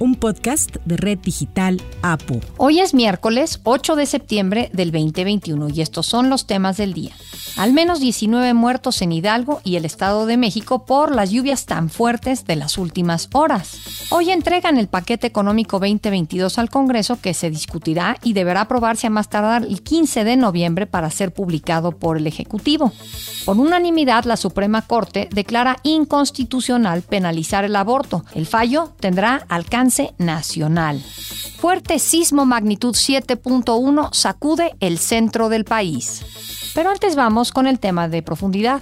un podcast de Red Digital APU. Hoy es miércoles 8 de septiembre del 2021 y estos son los temas del día. Al menos 19 muertos en Hidalgo y el Estado de México por las lluvias tan fuertes de las últimas horas. Hoy entregan el paquete económico 2022 al Congreso que se discutirá y deberá aprobarse a más tardar el 15 de noviembre para ser publicado por el Ejecutivo. Por unanimidad, la Suprema Corte declara inconstitucional penalizar el aborto. El fallo tendrá alcance nacional. Fuerte sismo magnitud 7.1 sacude el centro del país. Pero antes vamos con el tema de profundidad.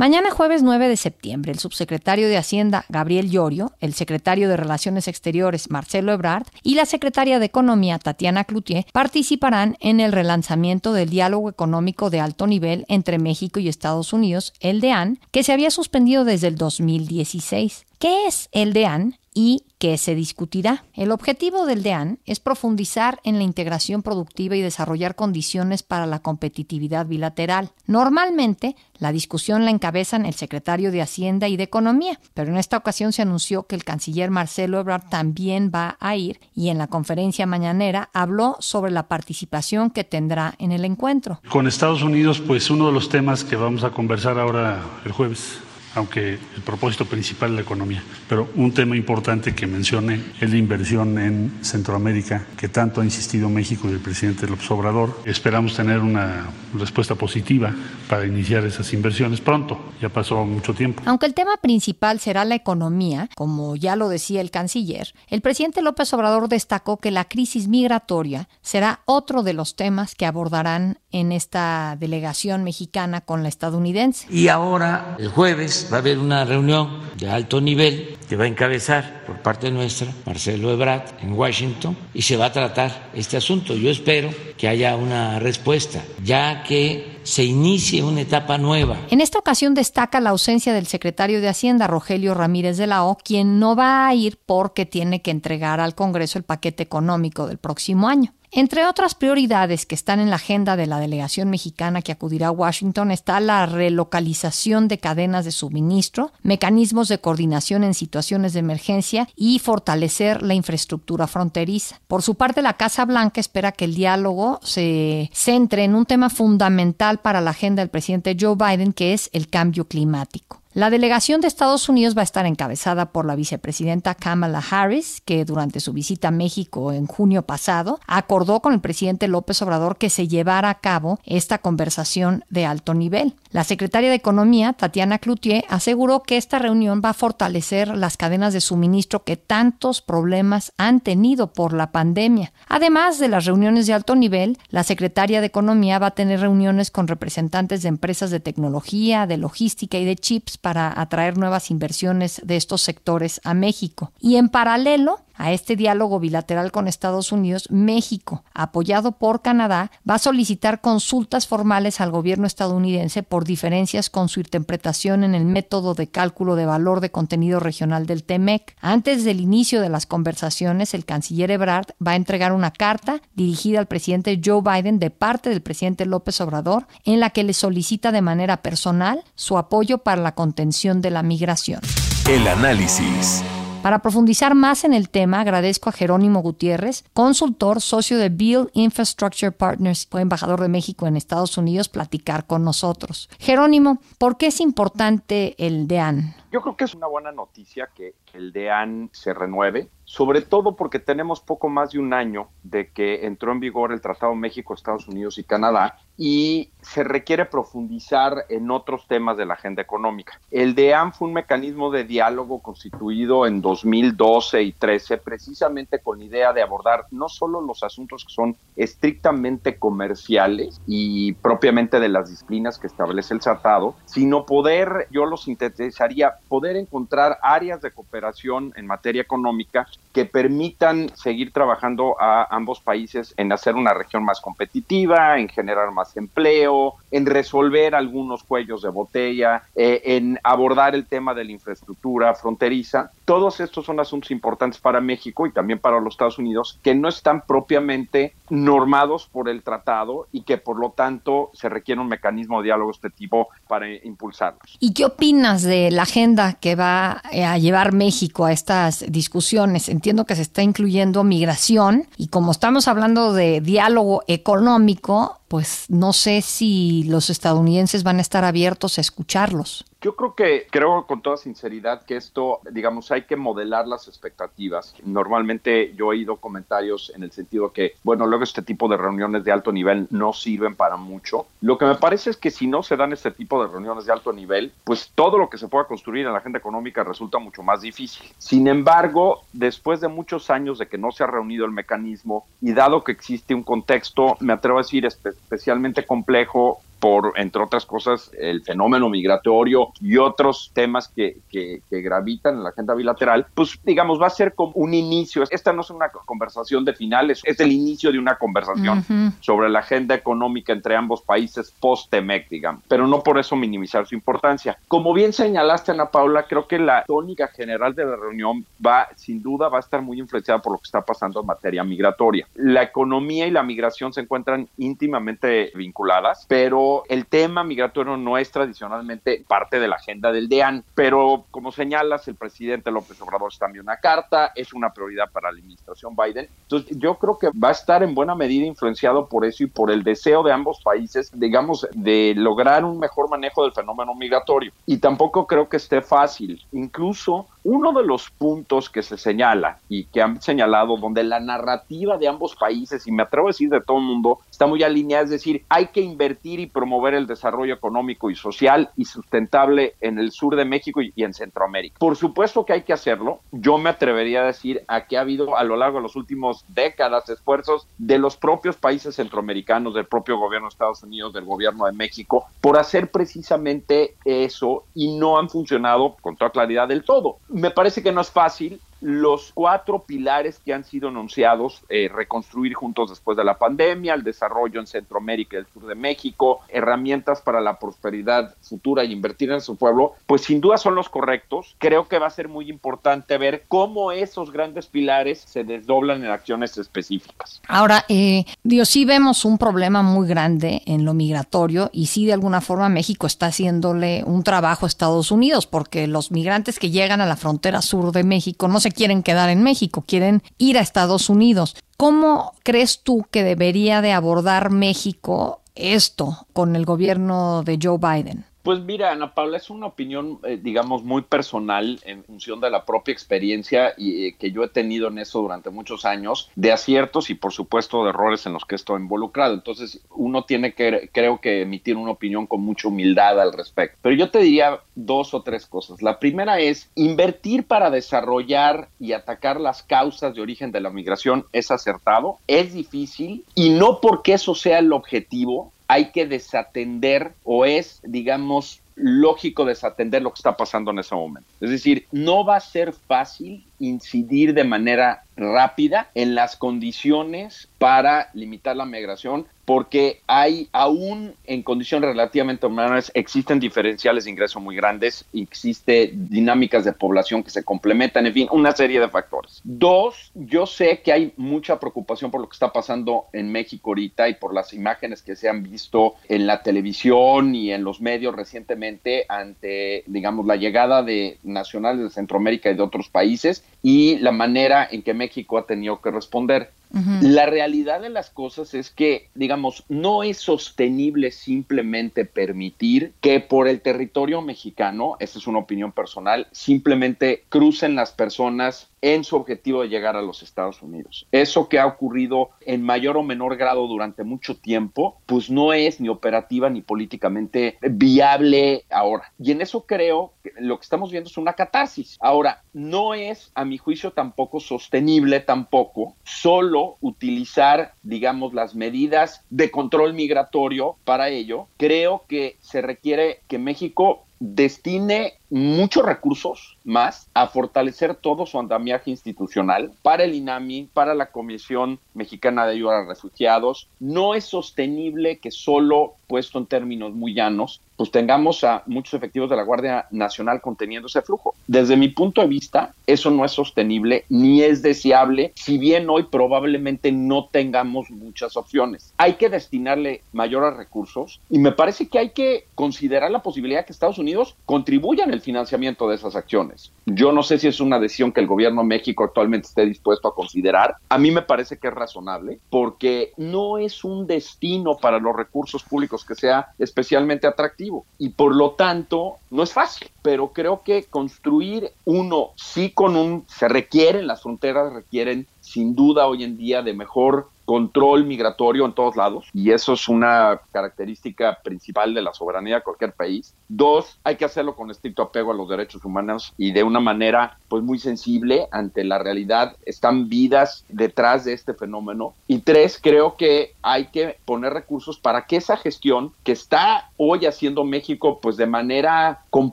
Mañana jueves 9 de septiembre, el subsecretario de Hacienda Gabriel Llorio, el secretario de Relaciones Exteriores Marcelo Ebrard y la secretaria de Economía Tatiana Cloutier participarán en el relanzamiento del diálogo económico de alto nivel entre México y Estados Unidos, el DEAN, que se había suspendido desde el 2016. ¿Qué es el DEAN? Y que se discutirá. El objetivo del DEAN es profundizar en la integración productiva y desarrollar condiciones para la competitividad bilateral. Normalmente, la discusión la encabezan el secretario de Hacienda y de Economía, pero en esta ocasión se anunció que el canciller Marcelo Ebrard también va a ir y en la conferencia mañanera habló sobre la participación que tendrá en el encuentro. Con Estados Unidos, pues uno de los temas que vamos a conversar ahora el jueves aunque el propósito principal es la economía. Pero un tema importante que mencione es la inversión en Centroamérica, que tanto ha insistido México y el presidente López Obrador. Esperamos tener una respuesta positiva para iniciar esas inversiones pronto. Ya pasó mucho tiempo. Aunque el tema principal será la economía, como ya lo decía el canciller, el presidente López Obrador destacó que la crisis migratoria será otro de los temas que abordarán en esta delegación mexicana con la estadounidense. Y ahora, el jueves, va a haber una reunión de alto nivel que va a encabezar por parte nuestra Marcelo Ebrard en Washington y se va a tratar este asunto. Yo espero que haya una respuesta, ya que se inicie una etapa nueva. En esta ocasión destaca la ausencia del secretario de Hacienda, Rogelio Ramírez de la O, quien no va a ir porque tiene que entregar al Congreso el paquete económico del próximo año. Entre otras prioridades que están en la agenda de la delegación mexicana que acudirá a Washington está la relocalización de cadenas de suministro, mecanismos de coordinación en situaciones de emergencia y fortalecer la infraestructura fronteriza. Por su parte, la Casa Blanca espera que el diálogo se centre en un tema fundamental para la agenda del presidente Joe Biden, que es el cambio climático. La delegación de Estados Unidos va a estar encabezada por la vicepresidenta Kamala Harris, que durante su visita a México en junio pasado acordó con el presidente López Obrador que se llevara a cabo esta conversación de alto nivel. La secretaria de Economía, Tatiana Cloutier, aseguró que esta reunión va a fortalecer las cadenas de suministro que tantos problemas han tenido por la pandemia. Además de las reuniones de alto nivel, la secretaria de Economía va a tener reuniones con representantes de empresas de tecnología, de logística y de chips para atraer nuevas inversiones de estos sectores a México. Y en paralelo, a este diálogo bilateral con Estados Unidos, México, apoyado por Canadá, va a solicitar consultas formales al gobierno estadounidense por diferencias con su interpretación en el método de cálculo de valor de contenido regional del TEMEC. Antes del inicio de las conversaciones, el canciller Ebrard va a entregar una carta dirigida al presidente Joe Biden de parte del presidente López Obrador, en la que le solicita de manera personal su apoyo para la contención de la migración. El análisis. Para profundizar más en el tema, agradezco a Jerónimo Gutiérrez, consultor, socio de Build Infrastructure Partners, fue embajador de México en Estados Unidos, platicar con nosotros. Jerónimo, ¿por qué es importante el DEAN? Yo creo que es una buena noticia que el DEAN se renueve, sobre todo porque tenemos poco más de un año de que entró en vigor el Tratado México, Estados Unidos y Canadá y se requiere profundizar en otros temas de la agenda económica. El DEAN fue un mecanismo de diálogo constituido en 2012 y 13 precisamente con la idea de abordar no solo los asuntos que son estrictamente comerciales y propiamente de las disciplinas que establece el tratado, sino poder, yo lo sintetizaría, poder encontrar áreas de cooperación en materia económica que permitan seguir trabajando a ambos países en hacer una región más competitiva, en generar más empleo, en resolver algunos cuellos de botella, eh, en abordar el tema de la infraestructura fronteriza. Todos estos son asuntos importantes para México y también para los Estados Unidos que no están propiamente normados por el tratado y que por lo tanto se requiere un mecanismo de diálogo de este tipo para impulsarlos. ¿Y qué opinas de la agenda que va eh, a llevar México a estas discusiones? Entiendo que se está incluyendo migración y como estamos hablando de diálogo económico, pues no sé si los estadounidenses van a estar abiertos a escucharlos. Yo creo que, creo con toda sinceridad que esto, digamos, hay que modelar las expectativas. Normalmente yo he oído comentarios en el sentido que, bueno, luego este tipo de reuniones de alto nivel no sirven para mucho. Lo que me parece es que si no se dan este tipo de reuniones de alto nivel, pues todo lo que se pueda construir en la agenda económica resulta mucho más difícil. Sin embargo, después de muchos años de que no se ha reunido el mecanismo y dado que existe un contexto, me atrevo a decir, especialmente complejo por, entre otras cosas, el fenómeno migratorio y otros temas que, que, gravitan en la agenda bilateral, pues digamos, va a ser como un inicio. Esta no es una conversación de finales, es el inicio de una conversación sobre la agenda económica entre ambos países post-TEMEC, digamos, pero no por eso minimizar su importancia. Como bien señalaste, Ana Paula, creo que la tónica general de la reunión va, sin duda, va a estar muy influenciada por lo que está pasando en materia migratoria. La economía y la migración se encuentran íntimamente vinculadas, pero el tema migratorio no es tradicionalmente parte de la agenda del DEAN, pero como señalas, el presidente López Obrador está enviando una carta, es una prioridad para la administración Biden. Entonces, yo creo que va a estar en buena medida influenciado por eso y por el deseo de ambos países, digamos, de lograr un mejor manejo del fenómeno migratorio. Y tampoco creo que esté fácil. Incluso uno de los puntos que se señala y que han señalado donde la narrativa de ambos países, y me atrevo a decir de todo el mundo, está muy alineada, es decir, hay que invertir y promover el desarrollo económico y social y sustentable en el sur de México y, en Centroamérica. Por supuesto que hay que hacerlo. Yo me atrevería a decir a que ha habido a lo largo de los últimos décadas esfuerzos de los propios países centroamericanos, del propio gobierno de Estados Unidos, del gobierno de México, por hacer precisamente eso y no han funcionado con toda claridad del todo. Me parece que no es fácil, los cuatro pilares que han sido anunciados, eh, reconstruir juntos después de la pandemia, el desarrollo en Centroamérica y el sur de México, herramientas para la prosperidad futura y invertir en su pueblo, pues sin duda son los correctos. Creo que va a ser muy importante ver cómo esos grandes pilares se desdoblan en acciones específicas. Ahora, eh, sí vemos un problema muy grande en lo migratorio y sí de alguna forma México está haciéndole un trabajo a Estados Unidos porque los migrantes que llegan a la frontera sur de México no se quieren quedar en México, quieren ir a Estados Unidos. ¿Cómo crees tú que debería de abordar México esto con el gobierno de Joe Biden? Pues mira, Ana Paula, es una opinión, eh, digamos, muy personal en función de la propia experiencia y, eh, que yo he tenido en eso durante muchos años, de aciertos y por supuesto de errores en los que estoy involucrado. Entonces, uno tiene que, creo que, emitir una opinión con mucha humildad al respecto. Pero yo te diría dos o tres cosas. La primera es, invertir para desarrollar y atacar las causas de origen de la migración es acertado, es difícil y no porque eso sea el objetivo, hay que desatender o es, digamos, lógico desatender lo que está pasando en ese momento. Es decir, no va a ser fácil incidir de manera rápida en las condiciones para limitar la migración porque hay aún en condiciones relativamente humanas existen diferenciales de ingreso muy grandes, existe dinámicas de población que se complementan, en fin, una serie de factores. Dos, yo sé que hay mucha preocupación por lo que está pasando en México ahorita y por las imágenes que se han visto en la televisión y en los medios recientemente ante, digamos, la llegada de nacionales de Centroamérica y de otros países y la manera en que México ha tenido que responder. La realidad de las cosas es que, digamos, no es sostenible simplemente permitir que por el territorio mexicano, esta es una opinión personal, simplemente crucen las personas en su objetivo de llegar a los Estados Unidos. Eso que ha ocurrido en mayor o menor grado durante mucho tiempo, pues no es ni operativa ni políticamente viable ahora. Y en eso creo que lo que estamos viendo es una catarsis. Ahora, no es, a mi juicio, tampoco sostenible tampoco solo utilizar, digamos, las medidas de control migratorio para ello. Creo que se requiere que México destine muchos recursos más a fortalecer todo su andamiaje institucional para el INAMI, para la Comisión Mexicana de Ayuda a Refugiados. No es sostenible que solo, puesto en términos muy llanos, pues tengamos a muchos efectivos de la Guardia Nacional conteniendo ese flujo. Desde mi punto de vista, eso no es sostenible ni es deseable, si bien hoy probablemente no tengamos muchas opciones. Hay que destinarle mayores recursos y me parece que hay que considerar la posibilidad que Estados Unidos contribuya en el financiamiento de esas acciones. Yo no sé si es una decisión que el gobierno de México actualmente esté dispuesto a considerar. A mí me parece que es razonable porque no es un destino para los recursos públicos que sea especialmente atractivo y por lo tanto no es fácil, pero creo que construir uno sí con un se requieren las fronteras requieren sin duda hoy en día de mejor control migratorio en todos lados y eso es una característica principal de la soberanía de cualquier país. Dos, hay que hacerlo con estricto apego a los derechos humanos y de una manera pues muy sensible ante la realidad. Están vidas detrás de este fenómeno. Y tres, creo que hay que poner recursos para que esa gestión que está hoy haciendo México pues de manera con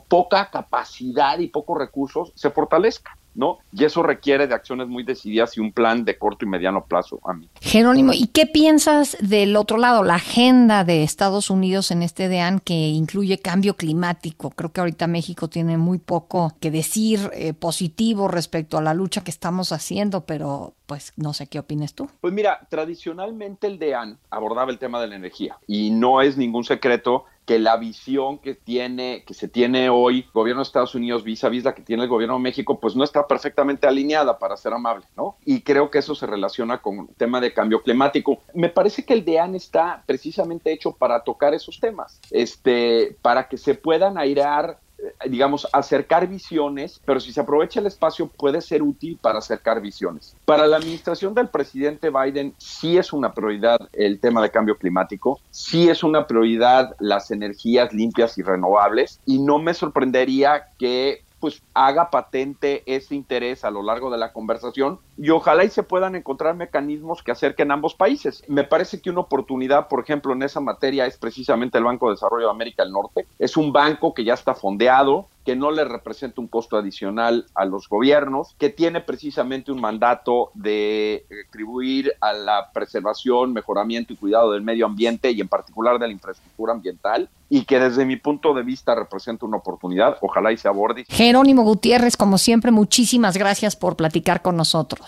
poca capacidad y pocos recursos se fortalezca. ¿No? Y eso requiere de acciones muy decididas y un plan de corto y mediano plazo a mí. Jerónimo, ¿y qué piensas del otro lado, la agenda de Estados Unidos en este DEAN que incluye cambio climático? Creo que ahorita México tiene muy poco que decir eh, positivo respecto a la lucha que estamos haciendo, pero pues no sé qué opinas tú. Pues mira, tradicionalmente el DEAN abordaba el tema de la energía y no es ningún secreto que la visión que tiene, que se tiene hoy el gobierno de Estados Unidos vis a vis la que tiene el gobierno de México, pues no está perfectamente alineada, para ser amable, ¿no? Y creo que eso se relaciona con el tema de cambio climático. Me parece que el DEAN está precisamente hecho para tocar esos temas, este, para que se puedan airear digamos, acercar visiones, pero si se aprovecha el espacio puede ser útil para acercar visiones. Para la administración del presidente Biden sí es una prioridad el tema de cambio climático, sí es una prioridad las energías limpias y renovables y no me sorprendería que pues haga patente ese interés a lo largo de la conversación y ojalá y se puedan encontrar mecanismos que acerquen ambos países. Me parece que una oportunidad, por ejemplo, en esa materia es precisamente el Banco de Desarrollo de América del Norte. Es un banco que ya está fondeado, que no le representa un costo adicional a los gobiernos, que tiene precisamente un mandato de contribuir a la preservación, mejoramiento y cuidado del medio ambiente y en particular de la infraestructura ambiental y que desde mi punto de vista representa una oportunidad. Ojalá y se aborde. Jerónimo Gutiérrez, como siempre, muchísimas gracias por platicar con nosotros.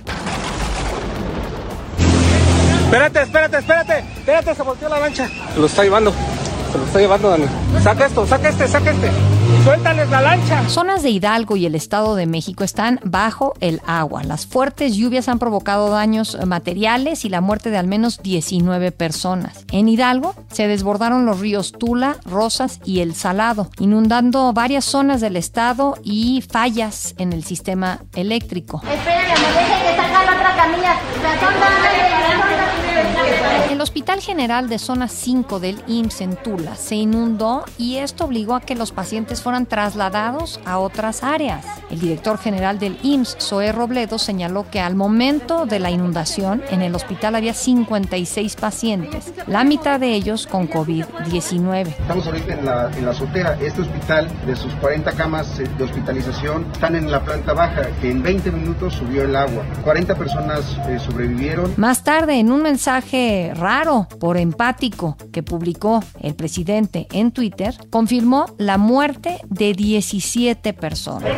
Espérate, espérate, espérate. Espérate, se volteó la lancha. Se lo está llevando. Se lo está llevando, Dani. Saca esto, saca este, saca este. Suéltales la lancha. Zonas de Hidalgo y el Estado de México están bajo el agua. Las fuertes lluvias han provocado daños materiales y la muerte de al menos 19 personas. En Hidalgo se desbordaron los ríos Tula, Rosas y El Salado, inundando varias zonas del estado y fallas en el sistema eléctrico. Espérame, dejen de sacar la otra camilla. Thank you. El Hospital General de Zona 5 del IMSS en Tula se inundó y esto obligó a que los pacientes fueran trasladados a otras áreas. El director general del IMSS, Zoe Robledo, señaló que al momento de la inundación en el hospital había 56 pacientes, la mitad de ellos con COVID-19. Estamos ahorita en la, en la azotea. Este hospital, de sus 40 camas de hospitalización, están en la planta baja, que en 20 minutos subió el agua. 40 personas eh, sobrevivieron. Más tarde, en un mensaje raro por empático que publicó el presidente en Twitter, confirmó la muerte de 17 personas.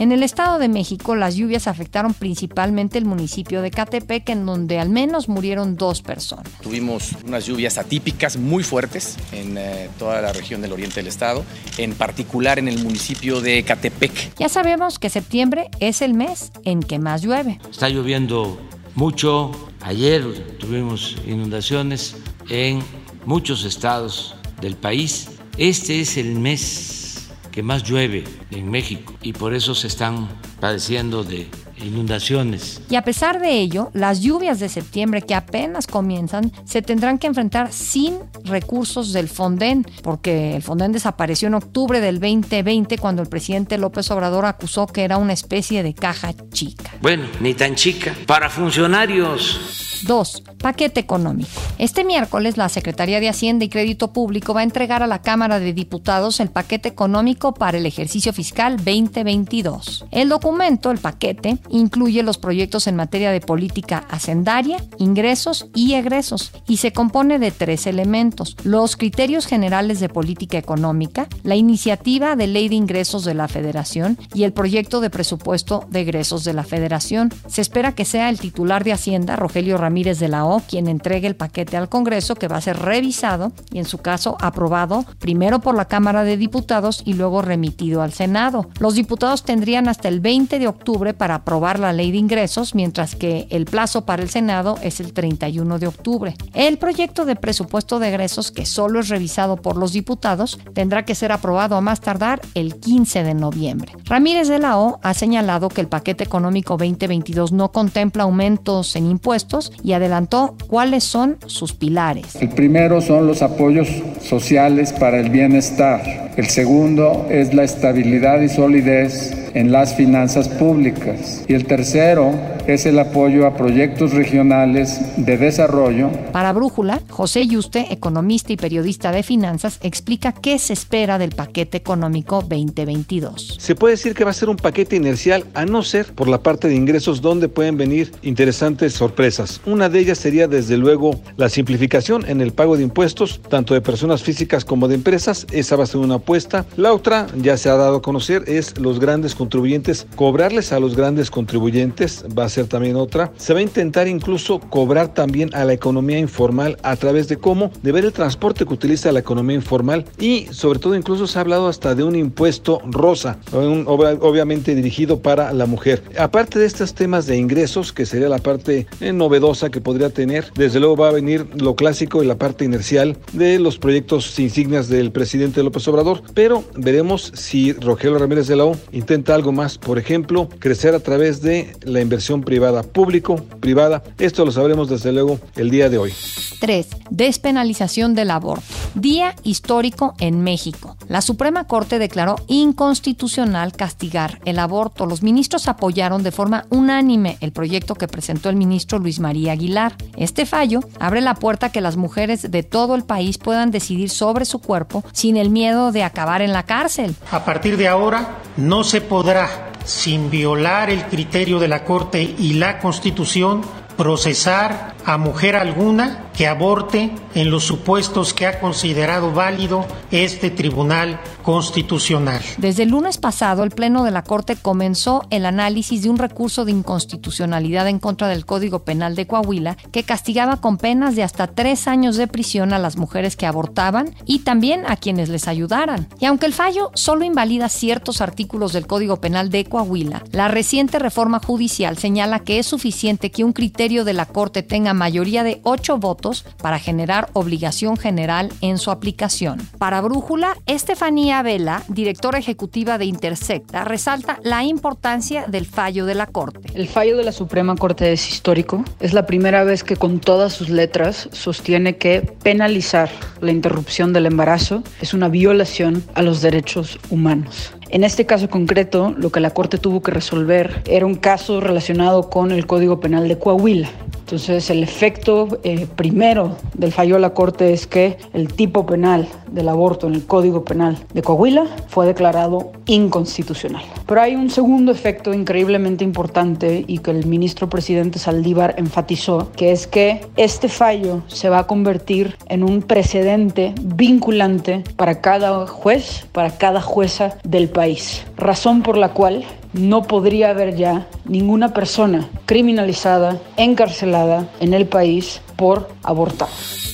En el Estado de México, las lluvias afectaron principalmente el municipio de Catepec, en donde al menos murieron dos personas. Tuvimos unas lluvias atípicas muy fuertes en eh, toda la región del oriente del estado, en particular en el municipio de Catepec. Ya sabemos que septiembre es el mes en que más llueve. Está lloviendo mucho. Ayer tuvimos inundaciones en muchos estados del país. Este es el mes que más llueve en México y por eso se están padeciendo de inundaciones. Y a pesar de ello, las lluvias de septiembre que apenas comienzan se tendrán que enfrentar sin recursos del Fonden, porque el Fonden desapareció en octubre del 2020 cuando el presidente López Obrador acusó que era una especie de caja chica. Bueno, ni tan chica. Para funcionarios 2. Paquete económico. Este miércoles la Secretaría de Hacienda y Crédito Público va a entregar a la Cámara de Diputados el paquete económico para el ejercicio fiscal 2022. El documento, el paquete, incluye los proyectos en materia de política hacendaria, ingresos y egresos y se compone de tres elementos. Los criterios generales de política económica, la iniciativa de ley de ingresos de la Federación y el proyecto de presupuesto de egresos de la Federación. Se espera que sea el titular de Hacienda, Rogelio Ramírez, de la O quien entregue el paquete al Congreso que va a ser revisado y en su caso aprobado primero por la Cámara de Diputados y luego remitido al Senado. Los diputados tendrían hasta el 20 de octubre para aprobar la ley de ingresos, mientras que el plazo para el Senado es el 31 de octubre. El proyecto de presupuesto de egresos, que solo es revisado por los diputados, tendrá que ser aprobado a más tardar el 15 de noviembre. Ramírez de la O ha señalado que el paquete económico 2022 no contempla aumentos en impuestos y adelantó cuáles son sus pilares. El primero son los apoyos sociales para el bienestar. El segundo es la estabilidad y solidez en las finanzas públicas. Y el tercero es el apoyo a proyectos regionales de desarrollo. Para Brújula, José Yuste, economista y periodista de finanzas, explica qué se espera del paquete económico 2022. Se puede decir que va a ser un paquete inercial, a no ser por la parte de ingresos donde pueden venir interesantes sorpresas. Una de ellas sería desde luego la simplificación en el pago de impuestos, tanto de personas físicas como de empresas. Esa va a ser una apuesta. La otra, ya se ha dado a conocer, es los grandes contribuyentes, cobrarles a los grandes contribuyentes, va a ser también otra. Se va a intentar incluso cobrar también a la economía informal a través de cómo, de ver el transporte que utiliza la economía informal y sobre todo incluso se ha hablado hasta de un impuesto rosa, obviamente dirigido para la mujer. Aparte de estos temas de ingresos, que sería la parte eh, novedosa que podría tener, desde luego va a venir lo clásico y la parte inercial de los proyectos insignias del presidente López Obrador, pero veremos si Rogelio Ramírez de la O intenta algo más, por ejemplo, crecer a través de la inversión privada, público, privada. Esto lo sabremos desde luego el día de hoy. 3. Despenalización del aborto. Día histórico en México. La Suprema Corte declaró inconstitucional castigar el aborto. Los ministros apoyaron de forma unánime el proyecto que presentó el ministro Luis María Aguilar. Este fallo abre la puerta a que las mujeres de todo el país puedan decidir sobre su cuerpo sin el miedo de acabar en la cárcel. A partir de ahora, no se podrá, sin violar el criterio de la Corte y la Constitución, procesar a mujer alguna que aborte en los supuestos que ha considerado válido este Tribunal Constitucional. Desde el lunes pasado, el Pleno de la Corte comenzó el análisis de un recurso de inconstitucionalidad en contra del Código Penal de Coahuila que castigaba con penas de hasta tres años de prisión a las mujeres que abortaban y también a quienes les ayudaran. Y aunque el fallo solo invalida ciertos artículos del Código Penal de Coahuila, la reciente reforma judicial señala que es suficiente que un criterio de la Corte tenga mayoría de ocho votos para generar obligación general en su aplicación. Para Brújula, Estefanía Vela, directora ejecutiva de Intersecta, resalta la importancia del fallo de la Corte. El fallo de la Suprema Corte es histórico. Es la primera vez que con todas sus letras sostiene que penalizar la interrupción del embarazo es una violación a los derechos humanos. En este caso concreto, lo que la Corte tuvo que resolver era un caso relacionado con el Código Penal de Coahuila. Entonces, el efecto eh, primero del fallo de la Corte es que el tipo penal del aborto en el Código Penal de Coahuila fue declarado inconstitucional. Pero hay un segundo efecto increíblemente importante y que el ministro presidente Saldívar enfatizó, que es que este fallo se va a convertir en un precedente vinculante para cada juez, para cada jueza del país. Razón por la cual no podría haber ya ninguna persona criminalizada, encarcelada en el país por abortar.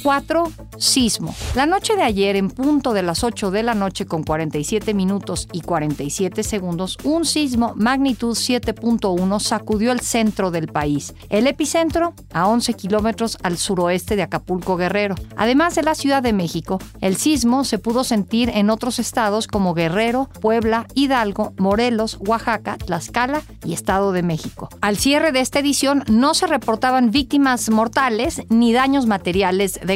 4. Sismo. La noche de ayer, en punto de las 8 de la noche con 47 minutos y 47 segundos, un sismo magnitud 7.1 sacudió el centro del país. El epicentro a 11 kilómetros al suroeste de Acapulco Guerrero. Además de la Ciudad de México, el sismo se pudo sentir en otros estados como Guerrero, Puebla, Hidalgo, Morelos, Oaxaca, Tlaxcala y Estado de México. Al cierre de esta edición no se reportaban víctimas mortales ni daños materiales de